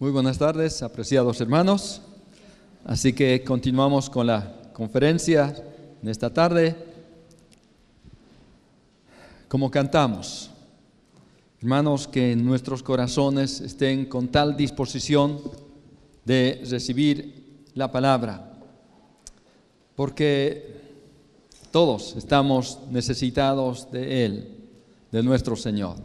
Muy buenas tardes, apreciados hermanos. Así que continuamos con la conferencia en esta tarde. Como cantamos, hermanos, que nuestros corazones estén con tal disposición de recibir la palabra, porque todos estamos necesitados de Él, de nuestro Señor.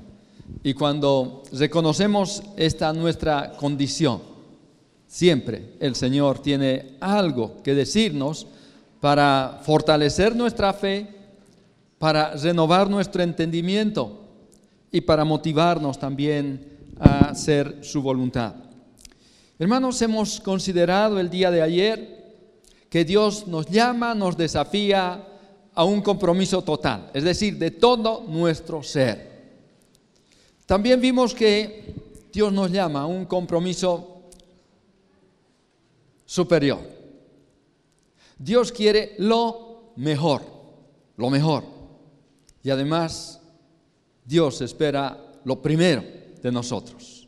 Y cuando reconocemos esta nuestra condición, siempre el Señor tiene algo que decirnos para fortalecer nuestra fe, para renovar nuestro entendimiento y para motivarnos también a hacer su voluntad. Hermanos, hemos considerado el día de ayer que Dios nos llama, nos desafía a un compromiso total, es decir, de todo nuestro ser. También vimos que Dios nos llama a un compromiso superior. Dios quiere lo mejor, lo mejor. Y además, Dios espera lo primero de nosotros.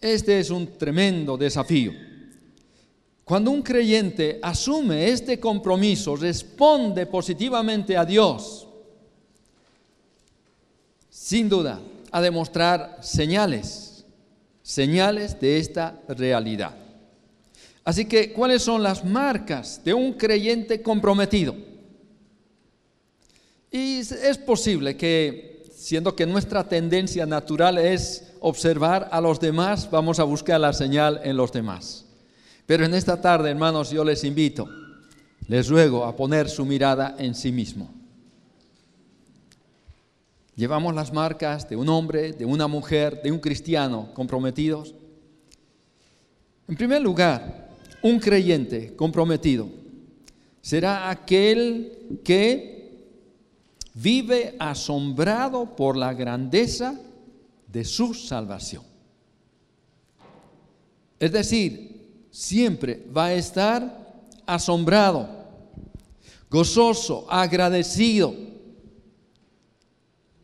Este es un tremendo desafío. Cuando un creyente asume este compromiso, responde positivamente a Dios, sin duda, a demostrar señales, señales de esta realidad. Así que, ¿cuáles son las marcas de un creyente comprometido? Y es posible que, siendo que nuestra tendencia natural es observar a los demás, vamos a buscar la señal en los demás. Pero en esta tarde, hermanos, yo les invito, les ruego a poner su mirada en sí mismo. Llevamos las marcas de un hombre, de una mujer, de un cristiano comprometidos. En primer lugar, un creyente comprometido será aquel que vive asombrado por la grandeza de su salvación. Es decir, siempre va a estar asombrado, gozoso, agradecido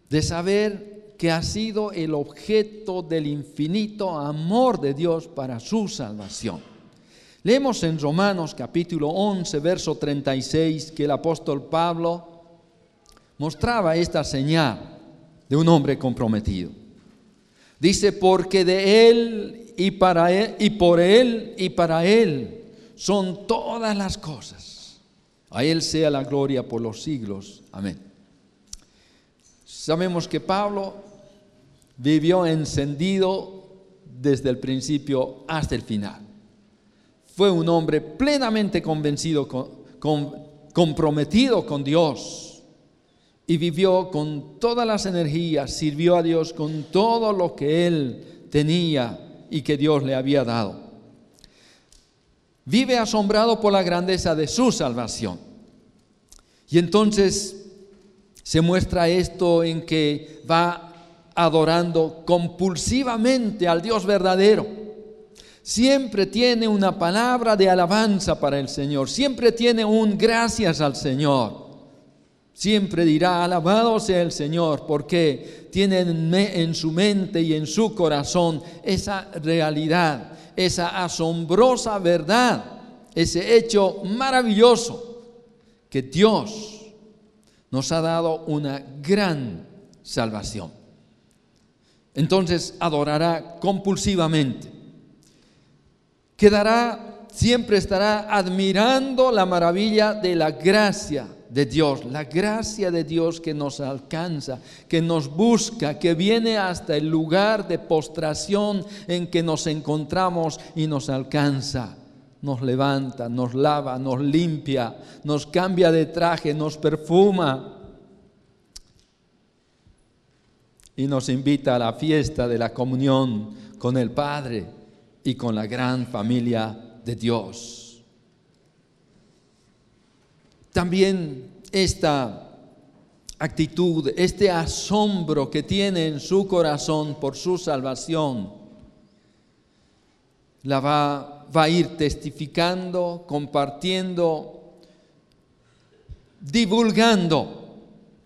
de saber que ha sido el objeto del infinito amor de Dios para su salvación. Leemos en Romanos capítulo 11, verso 36, que el apóstol Pablo mostraba esta señal de un hombre comprometido. Dice, porque de Él y para Él y por Él y para Él son todas las cosas. A Él sea la gloria por los siglos. Amén. Sabemos que Pablo vivió encendido desde el principio hasta el final. Fue un hombre plenamente convencido, comprometido con Dios y vivió con todas las energías, sirvió a Dios con todo lo que él tenía y que Dios le había dado. Vive asombrado por la grandeza de su salvación. Y entonces se muestra esto en que va adorando compulsivamente al Dios verdadero. Siempre tiene una palabra de alabanza para el Señor, siempre tiene un gracias al Señor. Siempre dirá, alabado sea el Señor, porque tiene en su mente y en su corazón esa realidad, esa asombrosa verdad, ese hecho maravilloso que Dios nos ha dado una gran salvación. Entonces adorará compulsivamente. Quedará, siempre estará admirando la maravilla de la gracia de Dios, la gracia de Dios que nos alcanza, que nos busca, que viene hasta el lugar de postración en que nos encontramos y nos alcanza nos levanta, nos lava, nos limpia, nos cambia de traje, nos perfuma y nos invita a la fiesta de la comunión con el Padre y con la gran familia de Dios. También esta actitud, este asombro que tiene en su corazón por su salvación, la va va a ir testificando, compartiendo, divulgando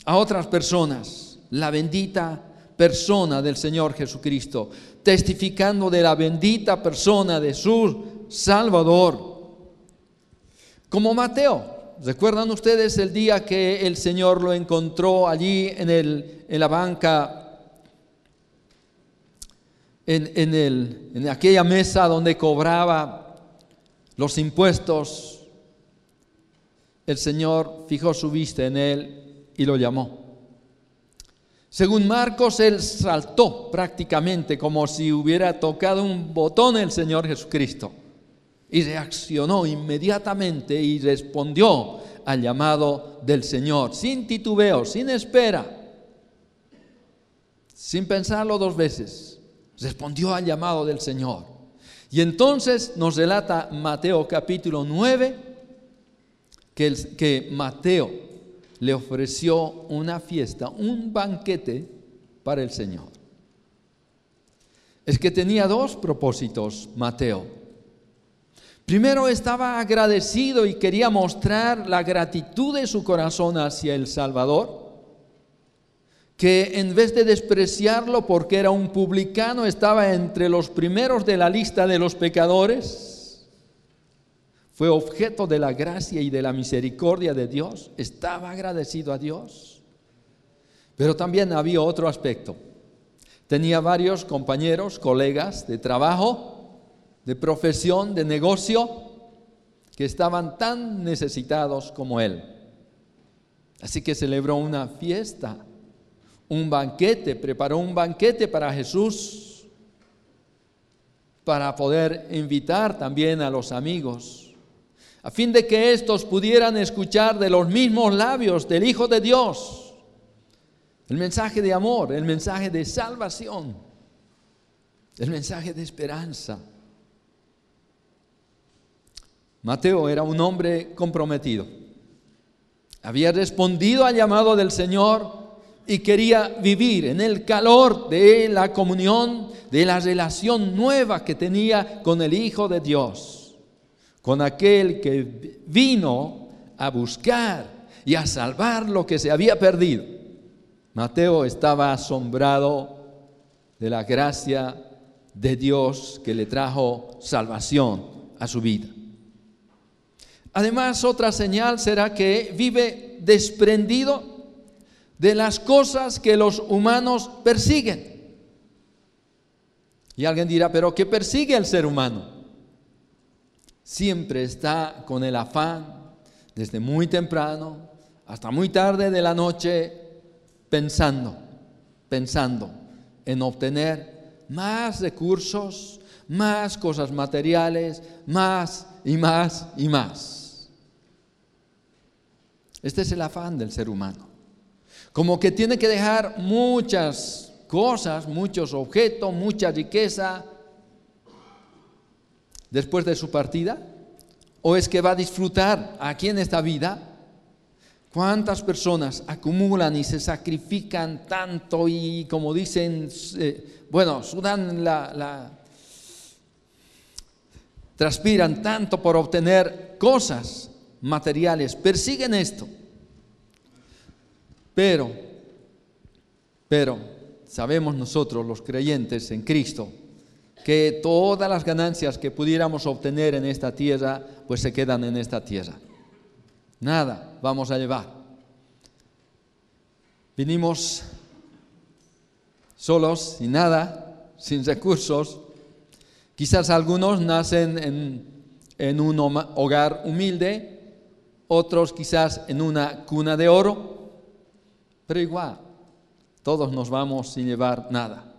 a otras personas la bendita persona del Señor Jesucristo. testificando de la bendita persona de su Salvador. Como Mateo, ¿recuerdan ustedes el día que el Señor lo encontró allí en, el, en la banca en, el, en, aquella mesa donde cobraba los impuestos, el Señor fijó su vista en él y lo llamó. Según Marcos, él saltó prácticamente como si hubiera tocado un botón el Señor Jesucristo y reaccionó inmediatamente y respondió al llamado del Señor, sin titubeo, sin espera, sin pensarlo dos veces. Respondió al llamado del Señor. Y entonces nos relata Mateo capítulo 9 que, que Mateo le ofreció una fiesta, un banquete para el Señor. Es que tenía dos propósitos, Mateo. Primero estaba agradecido y quería mostrar la gratitud de su corazón hacia el Salvador, que en vez de despreciarlo porque era un publicano, estaba entre los primeros de la lista de los pecadores, fue objeto de la gracia y de la misericordia de Dios, estaba agradecido a Dios. Pero también había otro aspecto. Tenía varios compañeros, colegas de trabajo, de profesión, de negocio, que estaban tan necesitados como él. Así que celebró una fiesta, un banquete, preparó un banquete para Jesús, para poder invitar también a los amigos a fin de que éstos pudieran escuchar de los mismos labios del Hijo de Dios el mensaje de amor, el mensaje de salvación, el mensaje de esperanza. Mateo era un hombre comprometido. Había respondido al llamado del Señor y quería vivir en el calor de la comunión, de la relación nueva que tenía con el Hijo de Dios con aquel que vino a buscar y a salvar lo que se había perdido. Mateo estaba asombrado de la gracia de Dios que le trajo salvación a su vida. Además, otra señal será que vive desprendido de las cosas que los humanos persiguen. Y alguien dirá, pero ¿qué persigue el ser humano? siempre está con el afán, desde muy temprano hasta muy tarde de la noche, pensando, pensando en obtener más recursos, más cosas materiales, más y más y más. Este es el afán del ser humano. Como que tiene que dejar muchas cosas, muchos objetos, mucha riqueza, después de su partida? ¿O es que va a disfrutar aquí en esta vida? ¿Cuántas personas acumulan y se sacrifican tanto y como dicen, eh, bueno, sudan la, la, transpiran tanto por obtener cosas materiales, persiguen esto? Pero, pero, sabemos nosotros los creyentes en Cristo, que todas las ganancias que pudiéramos obtener en esta tierra, pues se quedan en esta tierra. Nada vamos a llevar. Vinimos solos, sin nada, sin recursos. Quizás algunos nacen en, en un hogar humilde, otros quizás en una cuna de oro, pero igual, todos nos vamos sin llevar nada.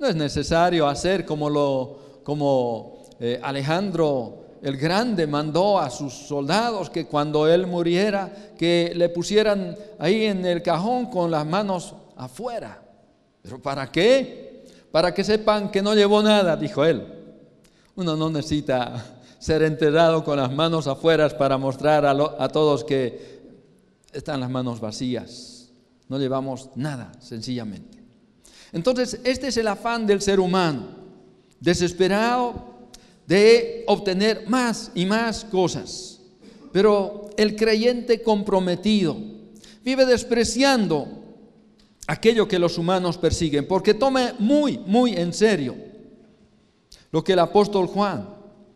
No es necesario hacer como, lo, como eh, Alejandro el Grande mandó a sus soldados que cuando él muriera, que le pusieran ahí en el cajón con las manos afuera. ¿Pero para qué? Para que sepan que no llevó nada, dijo él. Uno no necesita ser enterrado con las manos afuera para mostrar a, a todos que están las manos vacías. No llevamos nada, sencillamente. Entonces, este es el afán del ser humano, desesperado de obtener más y más cosas. Pero el creyente comprometido vive despreciando aquello que los humanos persiguen, porque tome muy, muy en serio lo que el apóstol Juan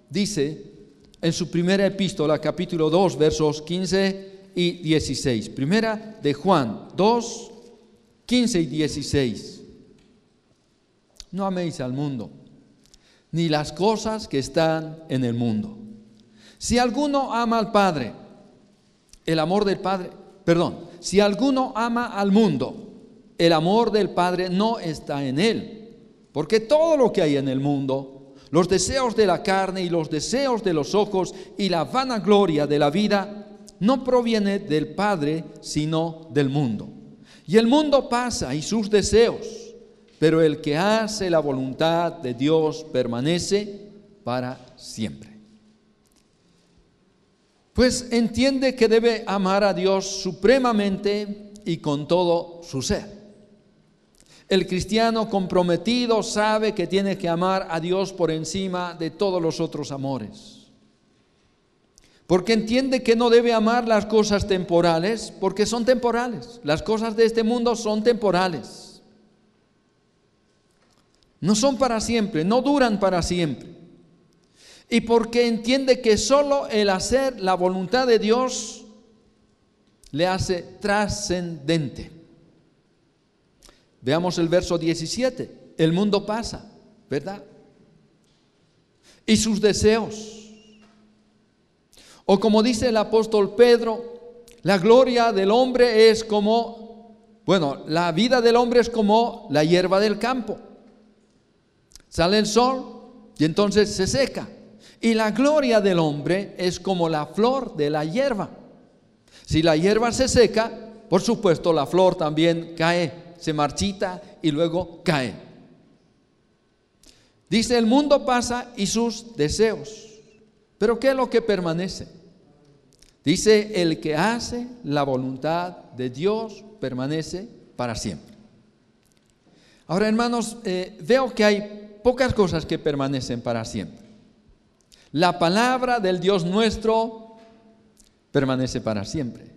dice en su primera epístola, capítulo 2, versos 15 y 16. Primera de Juan 2, 15 y 16. No améis al mundo, ni las cosas que están en el mundo. Si alguno ama al Padre, el amor del Padre, perdón, si alguno ama al mundo, el amor del Padre no está en él. Porque todo lo que hay en el mundo, los deseos de la carne y los deseos de los ojos y la vanagloria de la vida, no proviene del Padre, sino del mundo. Y el mundo pasa y sus deseos, pero el que hace la voluntad de Dios permanece para siempre. Pues entiende que debe amar a Dios supremamente y con todo su ser. El cristiano comprometido sabe que tiene que amar a Dios por encima de todos los otros amores. Porque entiende que no debe amar las cosas temporales, porque son temporales. Las cosas de este mundo son temporales. No son para siempre, no duran para siempre. Y porque entiende que solo el hacer la voluntad de Dios le hace trascendente. Veamos el verso 17. El mundo pasa, ¿verdad? Y sus deseos. O como dice el apóstol Pedro, la gloria del hombre es como, bueno, la vida del hombre es como la hierba del campo. Sale el sol y entonces se seca. Y la gloria del hombre es como la flor de la hierba. Si la hierba se seca, por supuesto la flor también cae se marchita y luego cae. Dice, el mundo pasa y sus deseos. Pero ¿qué es lo que permanece? Dice, el que hace la voluntad de Dios permanece para siempre. Ahora, hermanos, eh, veo que hay pocas cosas que permanecen para siempre. La palabra del Dios nuestro permanece para siempre.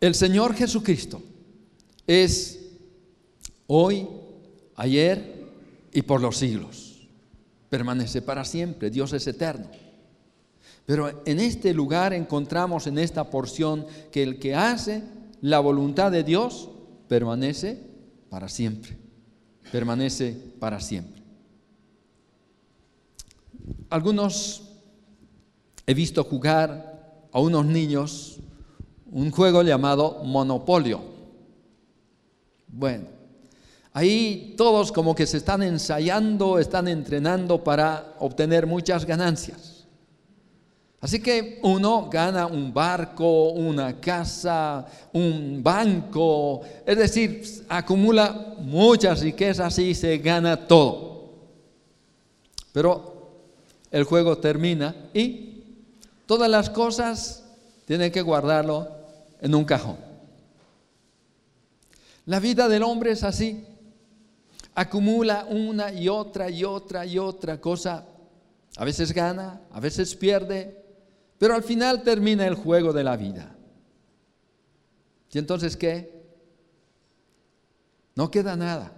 El Señor Jesucristo es hoy, ayer y por los siglos. Permanece para siempre, Dios es eterno. Pero en este lugar encontramos en esta porción que el que hace la voluntad de Dios permanece para siempre. Permanece para siempre. Algunos he visto jugar a unos niños un juego llamado Monopolio. Bueno, ahí todos como que se están ensayando, están entrenando para obtener muchas ganancias. Así que uno gana un barco, una casa, un banco, es decir, acumula muchas riquezas y se gana todo. Pero el juego termina y todas las cosas tienen que guardarlo en un cajón. La vida del hombre es así. Acumula una y otra y otra y otra cosa. A veces gana, a veces pierde, pero al final termina el juego de la vida. ¿Y entonces qué? No queda nada.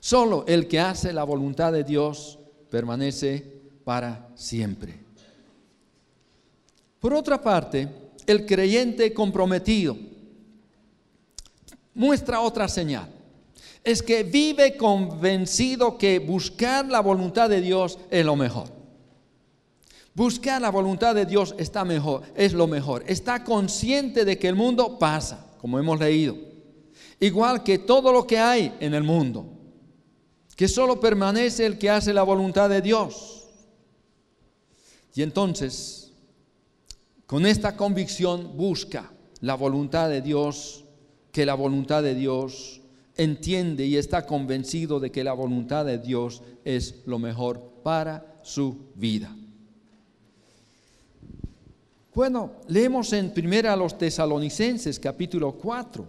Solo el que hace la voluntad de Dios permanece para siempre. Por otra parte, el creyente comprometido muestra otra señal. Es que vive convencido que buscar la voluntad de Dios es lo mejor. Buscar la voluntad de Dios está mejor, es lo mejor. Está consciente de que el mundo pasa, como hemos leído. Igual que todo lo que hay en el mundo. Que solo permanece el que hace la voluntad de Dios. Y entonces, con esta convicción busca la voluntad de Dios que la voluntad de Dios, entiende y está convencido de que la voluntad de Dios es lo mejor para su vida. Bueno, leemos en primera a los tesalonicenses capítulo 4,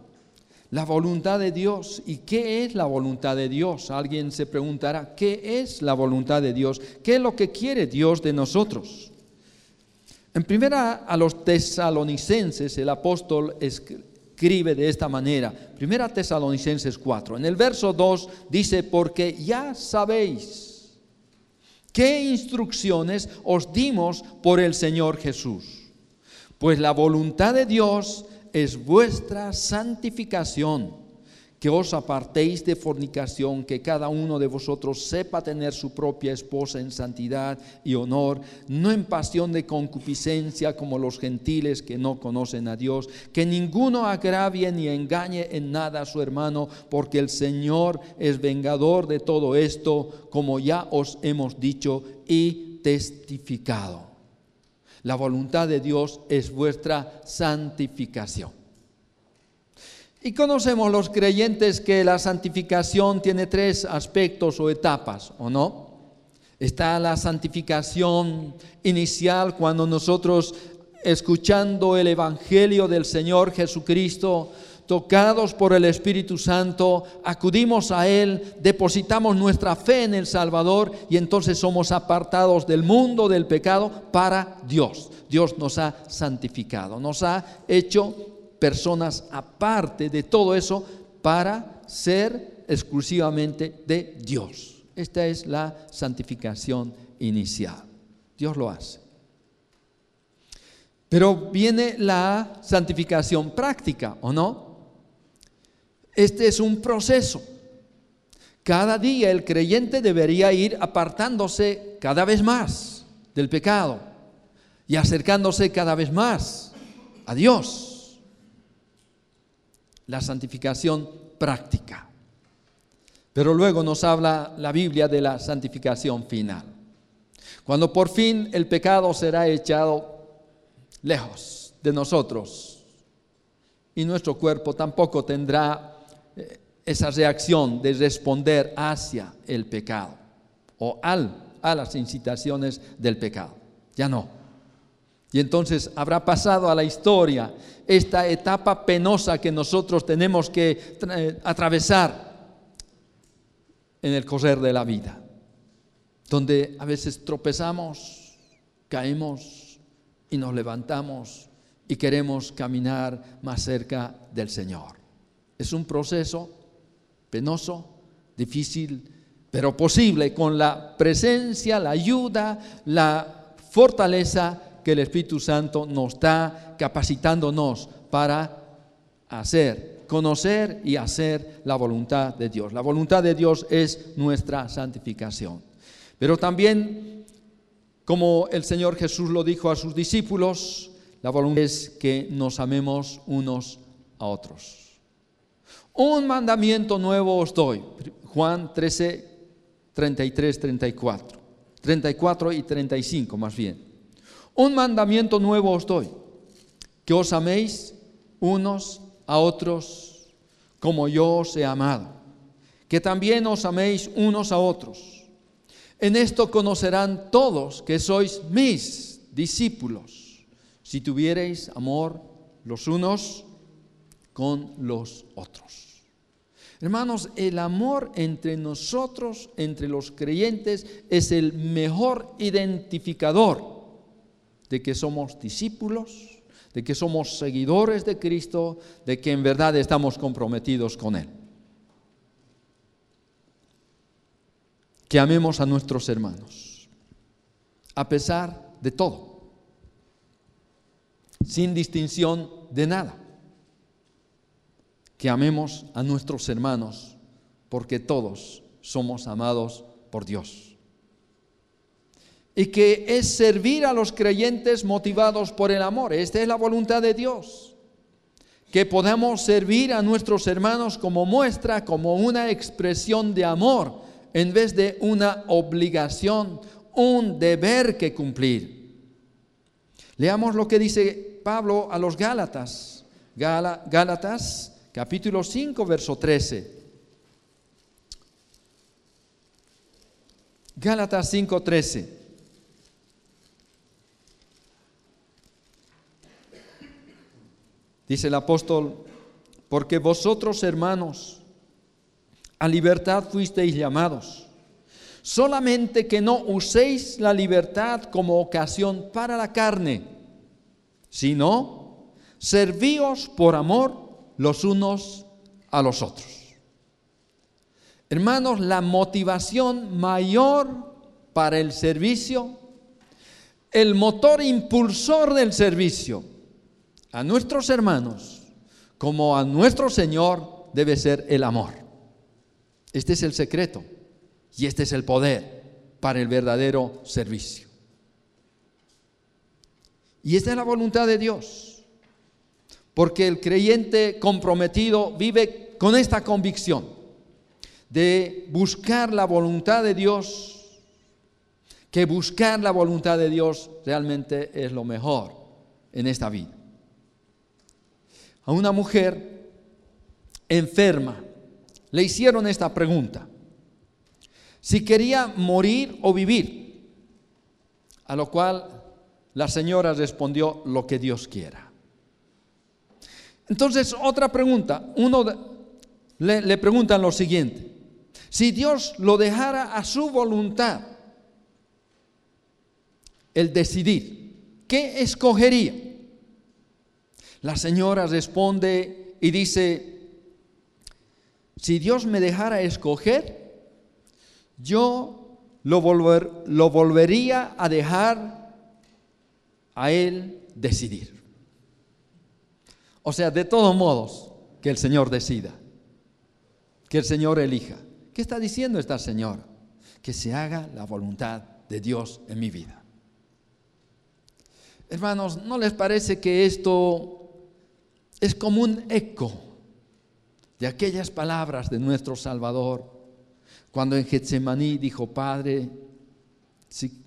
la voluntad de Dios. ¿Y qué es la voluntad de Dios? Alguien se preguntará, ¿qué es la voluntad de Dios? ¿Qué es lo que quiere Dios de nosotros? En primera a los tesalonicenses el apóstol escribe de esta manera. Primera Tesalonicenses 4. En el verso 2 dice, porque ya sabéis qué instrucciones os dimos por el Señor Jesús. Pues la voluntad de Dios es vuestra santificación que os apartéis de fornicación, que cada uno de vosotros sepa tener su propia esposa en santidad y honor, no en pasión de concupiscencia como los gentiles que no conocen a Dios, que ninguno agravie ni engañe en nada a su hermano, porque el Señor es vengador de todo esto, como ya os hemos dicho y testificado. La voluntad de Dios es vuestra santificación. Y conocemos los creyentes que la santificación tiene tres aspectos o etapas, ¿o no? Está la santificación inicial cuando nosotros, escuchando el Evangelio del Señor Jesucristo, tocados por el Espíritu Santo, acudimos a Él, depositamos nuestra fe en el Salvador y entonces somos apartados del mundo, del pecado, para Dios. Dios nos ha santificado, nos ha hecho personas aparte de todo eso para ser exclusivamente de Dios. Esta es la santificación inicial. Dios lo hace. Pero viene la santificación práctica, ¿o no? Este es un proceso. Cada día el creyente debería ir apartándose cada vez más del pecado y acercándose cada vez más a Dios la santificación práctica. Pero luego nos habla la Biblia de la santificación final. Cuando por fin el pecado será echado lejos de nosotros y nuestro cuerpo tampoco tendrá esa reacción de responder hacia el pecado o al, a las incitaciones del pecado. Ya no. Y entonces habrá pasado a la historia esta etapa penosa que nosotros tenemos que eh, atravesar en el correr de la vida, donde a veces tropezamos, caemos y nos levantamos y queremos caminar más cerca del Señor. Es un proceso penoso, difícil, pero posible con la presencia, la ayuda, la fortaleza que el Espíritu Santo nos está capacitándonos para hacer, conocer y hacer la voluntad de Dios. La voluntad de Dios es nuestra santificación. Pero también, como el Señor Jesús lo dijo a sus discípulos, la voluntad es que nos amemos unos a otros. Un mandamiento nuevo os doy. Juan 13, 33, 34. 34 y 35 más bien. Un mandamiento nuevo os doy, que os améis unos a otros como yo os he amado, que también os améis unos a otros. En esto conocerán todos que sois mis discípulos, si tuviereis amor los unos con los otros. Hermanos, el amor entre nosotros, entre los creyentes, es el mejor identificador de que somos discípulos, de que somos seguidores de Cristo, de que en verdad estamos comprometidos con Él. Que amemos a nuestros hermanos, a pesar de todo, sin distinción de nada. Que amemos a nuestros hermanos, porque todos somos amados por Dios y que es servir a los creyentes motivados por el amor. Esta es la voluntad de Dios. Que podamos servir a nuestros hermanos como muestra, como una expresión de amor, en vez de una obligación, un deber que cumplir. Leamos lo que dice Pablo a los Gálatas. Gálatas capítulo 5, verso 13. Gálatas 5, 13. Dice el apóstol, porque vosotros hermanos a libertad fuisteis llamados, solamente que no uséis la libertad como ocasión para la carne, sino servíos por amor los unos a los otros. Hermanos, la motivación mayor para el servicio, el motor impulsor del servicio a nuestros hermanos como a nuestro Señor debe ser el amor. Este es el secreto y este es el poder para el verdadero servicio. Y esta es la voluntad de Dios, porque el creyente comprometido vive con esta convicción de buscar la voluntad de Dios, que buscar la voluntad de Dios realmente es lo mejor en esta vida. A una mujer enferma le hicieron esta pregunta, si quería morir o vivir, a lo cual la señora respondió lo que Dios quiera. Entonces, otra pregunta, uno le, le preguntan lo siguiente, si Dios lo dejara a su voluntad, el decidir, ¿qué escogería? La señora responde y dice, si Dios me dejara escoger, yo lo, volver, lo volvería a dejar a Él decidir. O sea, de todos modos, que el Señor decida, que el Señor elija. ¿Qué está diciendo esta señora? Que se haga la voluntad de Dios en mi vida. Hermanos, ¿no les parece que esto es como un eco de aquellas palabras de nuestro Salvador cuando en Getsemaní dijo, Padre, si,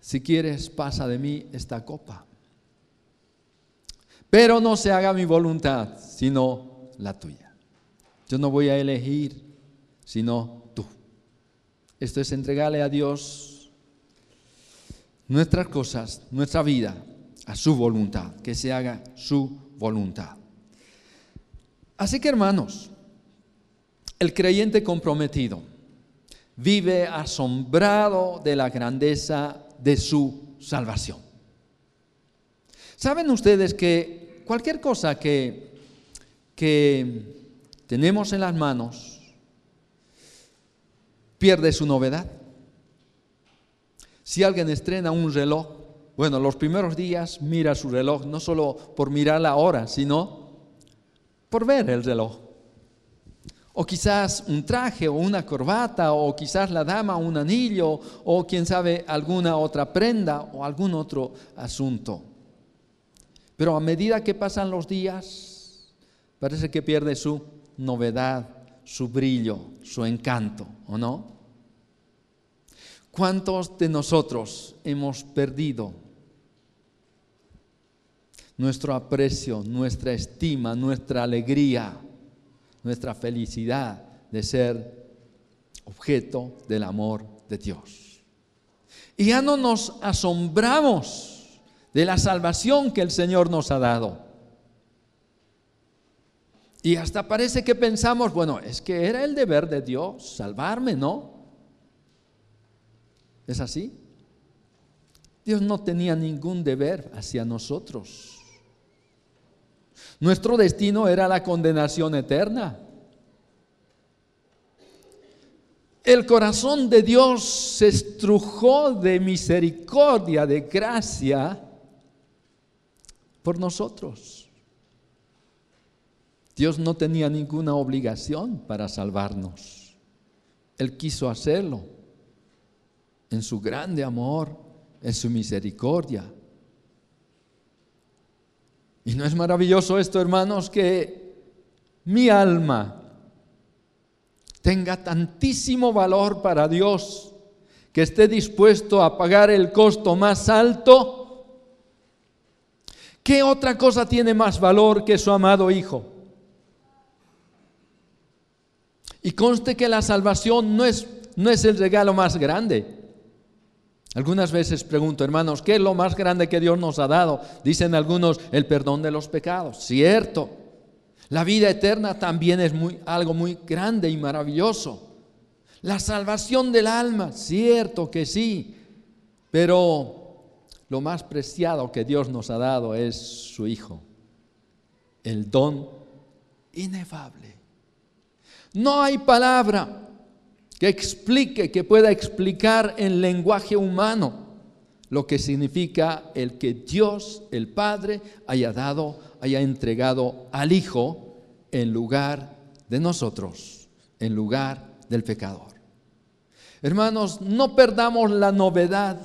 si quieres, pasa de mí esta copa. Pero no se haga mi voluntad, sino la tuya. Yo no voy a elegir, sino tú. Esto es entregarle a Dios nuestras cosas, nuestra vida, a su voluntad, que se haga su voluntad. Así que hermanos, el creyente comprometido vive asombrado de la grandeza de su salvación. ¿Saben ustedes que cualquier cosa que, que tenemos en las manos pierde su novedad. Si alguien estrena un reloj, bueno, los primeros días mira su reloj, no solo por mirar la hora, sino por ver el reloj. O quizás un traje o una corbata, o quizás la dama un anillo, o quién sabe alguna otra prenda o algún otro asunto. Pero a medida que pasan los días, parece que pierde su novedad, su brillo, su encanto, ¿o no? ¿Cuántos de nosotros hemos perdido nuestro aprecio, nuestra estima, nuestra alegría, nuestra felicidad de ser objeto del amor de Dios? Y ya no nos asombramos de la salvación que el Señor nos ha dado. Y hasta parece que pensamos, bueno, es que era el deber de Dios salvarme, ¿no? ¿Es así? Dios no tenía ningún deber hacia nosotros. Nuestro destino era la condenación eterna. El corazón de Dios se estrujó de misericordia, de gracia por nosotros. Dios no tenía ninguna obligación para salvarnos. Él quiso hacerlo en su grande amor, en su misericordia. Y no es maravilloso esto, hermanos, que mi alma tenga tantísimo valor para Dios, que esté dispuesto a pagar el costo más alto. ¿Qué otra cosa tiene más valor que su amado Hijo? Y conste que la salvación no es, no es el regalo más grande. Algunas veces pregunto, hermanos, ¿qué es lo más grande que Dios nos ha dado? Dicen algunos, el perdón de los pecados. Cierto. La vida eterna también es muy, algo muy grande y maravilloso. La salvación del alma, cierto que sí. Pero lo más preciado que Dios nos ha dado es su Hijo. el don inefable. No hay palabra que explique, que pueda explicar en lenguaje humano lo que significa el que Dios, el Padre, haya dado, haya entregado al Hijo en lugar de nosotros, en lugar del pecador. Hermanos, no perdamos la novedad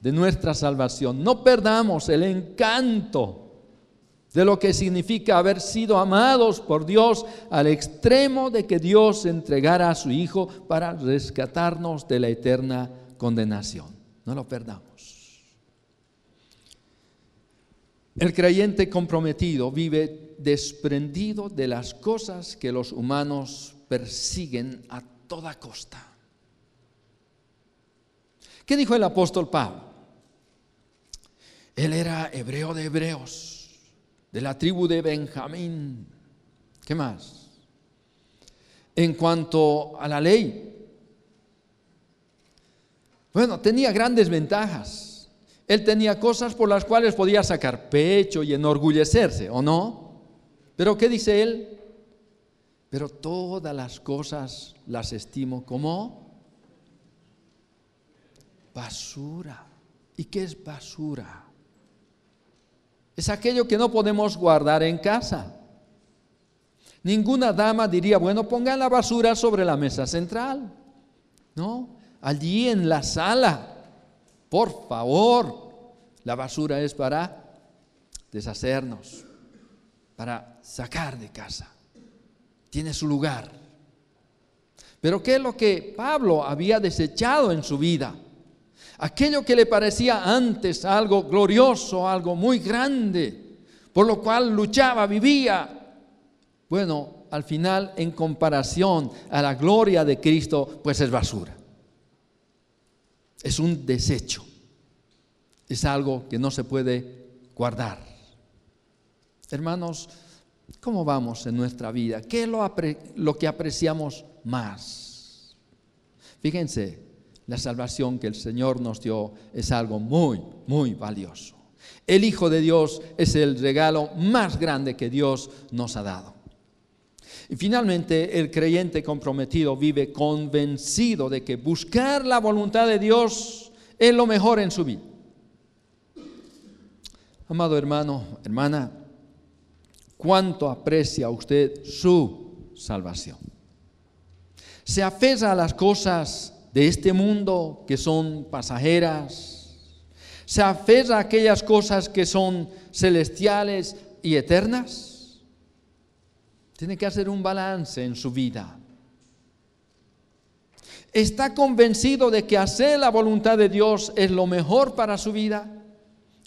de nuestra salvación, no perdamos el encanto de lo que significa haber sido amados por Dios al extremo de que Dios entregara a su Hijo para rescatarnos de la eterna condenación. No lo perdamos. El creyente comprometido vive desprendido de las cosas que los humanos persiguen a toda costa. ¿Qué dijo el apóstol Pablo? Él era hebreo de hebreos de la tribu de Benjamín. ¿Qué más? En cuanto a la ley, bueno, tenía grandes ventajas. Él tenía cosas por las cuales podía sacar pecho y enorgullecerse, ¿o no? Pero ¿qué dice él? Pero todas las cosas las estimo como basura. ¿Y qué es basura? Es aquello que no podemos guardar en casa. Ninguna dama diría, bueno, pongan la basura sobre la mesa central. No, allí en la sala. Por favor, la basura es para deshacernos, para sacar de casa. Tiene su lugar. Pero ¿qué es lo que Pablo había desechado en su vida? Aquello que le parecía antes algo glorioso, algo muy grande, por lo cual luchaba, vivía. Bueno, al final, en comparación a la gloria de Cristo, pues es basura. Es un desecho. Es algo que no se puede guardar. Hermanos, ¿cómo vamos en nuestra vida? ¿Qué es lo, lo que apreciamos más? Fíjense, la salvación que el Señor nos dio es algo muy, muy valioso. El Hijo de Dios es el regalo más grande que Dios nos ha dado. Y finalmente, el creyente comprometido vive convencido de que buscar la voluntad de Dios es lo mejor en su vida. Amado hermano, hermana, ¿cuánto aprecia usted su salvación? ¿Se aferra a las cosas de este mundo que son pasajeras, se aferra a aquellas cosas que son celestiales y eternas. Tiene que hacer un balance en su vida. ¿Está convencido de que hacer la voluntad de Dios es lo mejor para su vida?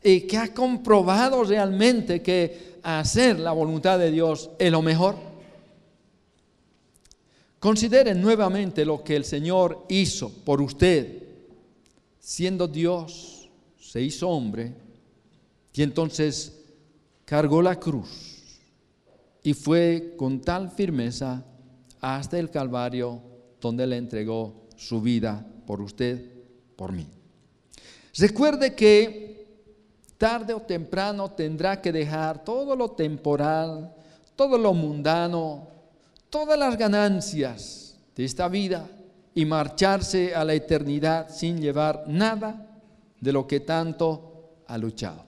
¿Y que ha comprobado realmente que hacer la voluntad de Dios es lo mejor? Consideren nuevamente lo que el Señor hizo por usted. Siendo Dios, se hizo hombre y entonces cargó la cruz y fue con tal firmeza hasta el Calvario donde le entregó su vida por usted, por mí. Recuerde que tarde o temprano tendrá que dejar todo lo temporal, todo lo mundano, todas las ganancias de esta vida y marcharse a la eternidad sin llevar nada de lo que tanto ha luchado.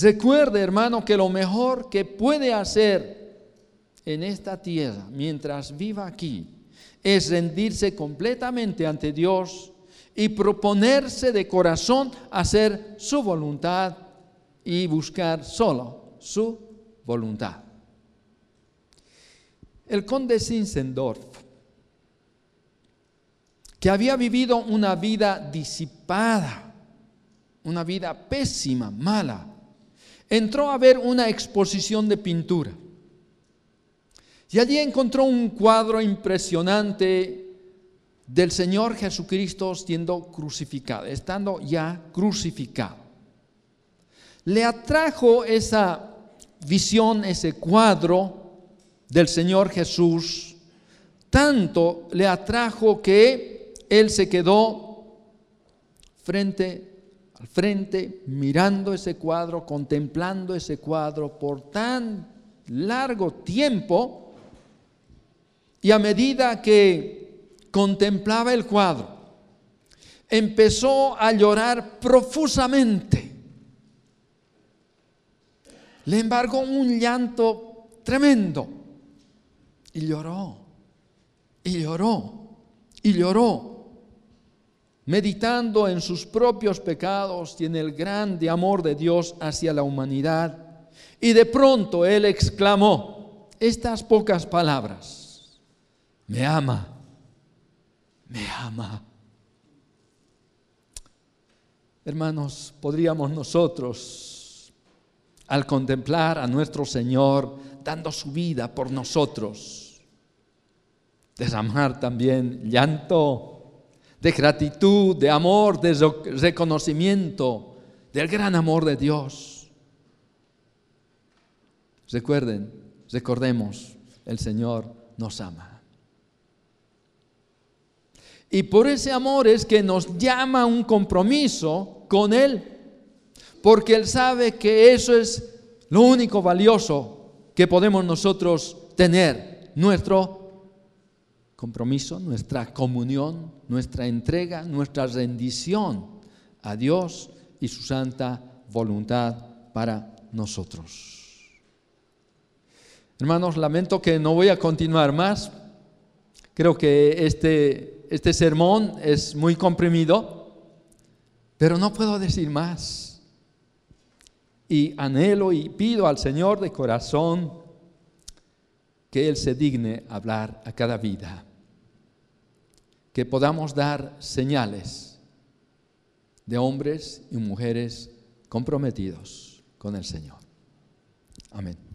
Recuerde, hermano, que lo mejor que puede hacer en esta tierra mientras viva aquí es rendirse completamente ante Dios y proponerse de corazón hacer su voluntad y buscar solo su voluntad. El conde Zinzendorf, que había vivido una vida disipada, una vida pésima, mala, entró a ver una exposición de pintura. Y allí encontró un cuadro impresionante del Señor Jesucristo siendo crucificado, estando ya crucificado. Le atrajo esa visión, ese cuadro, del Señor Jesús, tanto le atrajo que él se quedó frente al frente, mirando ese cuadro, contemplando ese cuadro por tan largo tiempo, y a medida que contemplaba el cuadro, empezó a llorar profusamente. Le embargó un llanto tremendo y lloró, y lloró, y lloró, meditando en sus propios pecados y en el grande amor de Dios hacia la humanidad. Y de pronto él exclamó estas pocas palabras, me ama, me ama. Hermanos, podríamos nosotros, al contemplar a nuestro Señor dando su vida por nosotros, derramar también llanto de gratitud, de amor, de reconocimiento del gran amor de Dios. Recuerden, recordemos, el Señor nos ama. Y por ese amor es que nos llama a un compromiso con Él, porque Él sabe que eso es lo único valioso que podemos nosotros tener, nuestro compromiso, nuestra comunión, nuestra entrega, nuestra rendición a Dios y su santa voluntad para nosotros. Hermanos, lamento que no voy a continuar más. Creo que este este sermón es muy comprimido, pero no puedo decir más. Y anhelo y pido al Señor de corazón que Él se digne hablar a cada vida, que podamos dar señales de hombres y mujeres comprometidos con el Señor. Amén.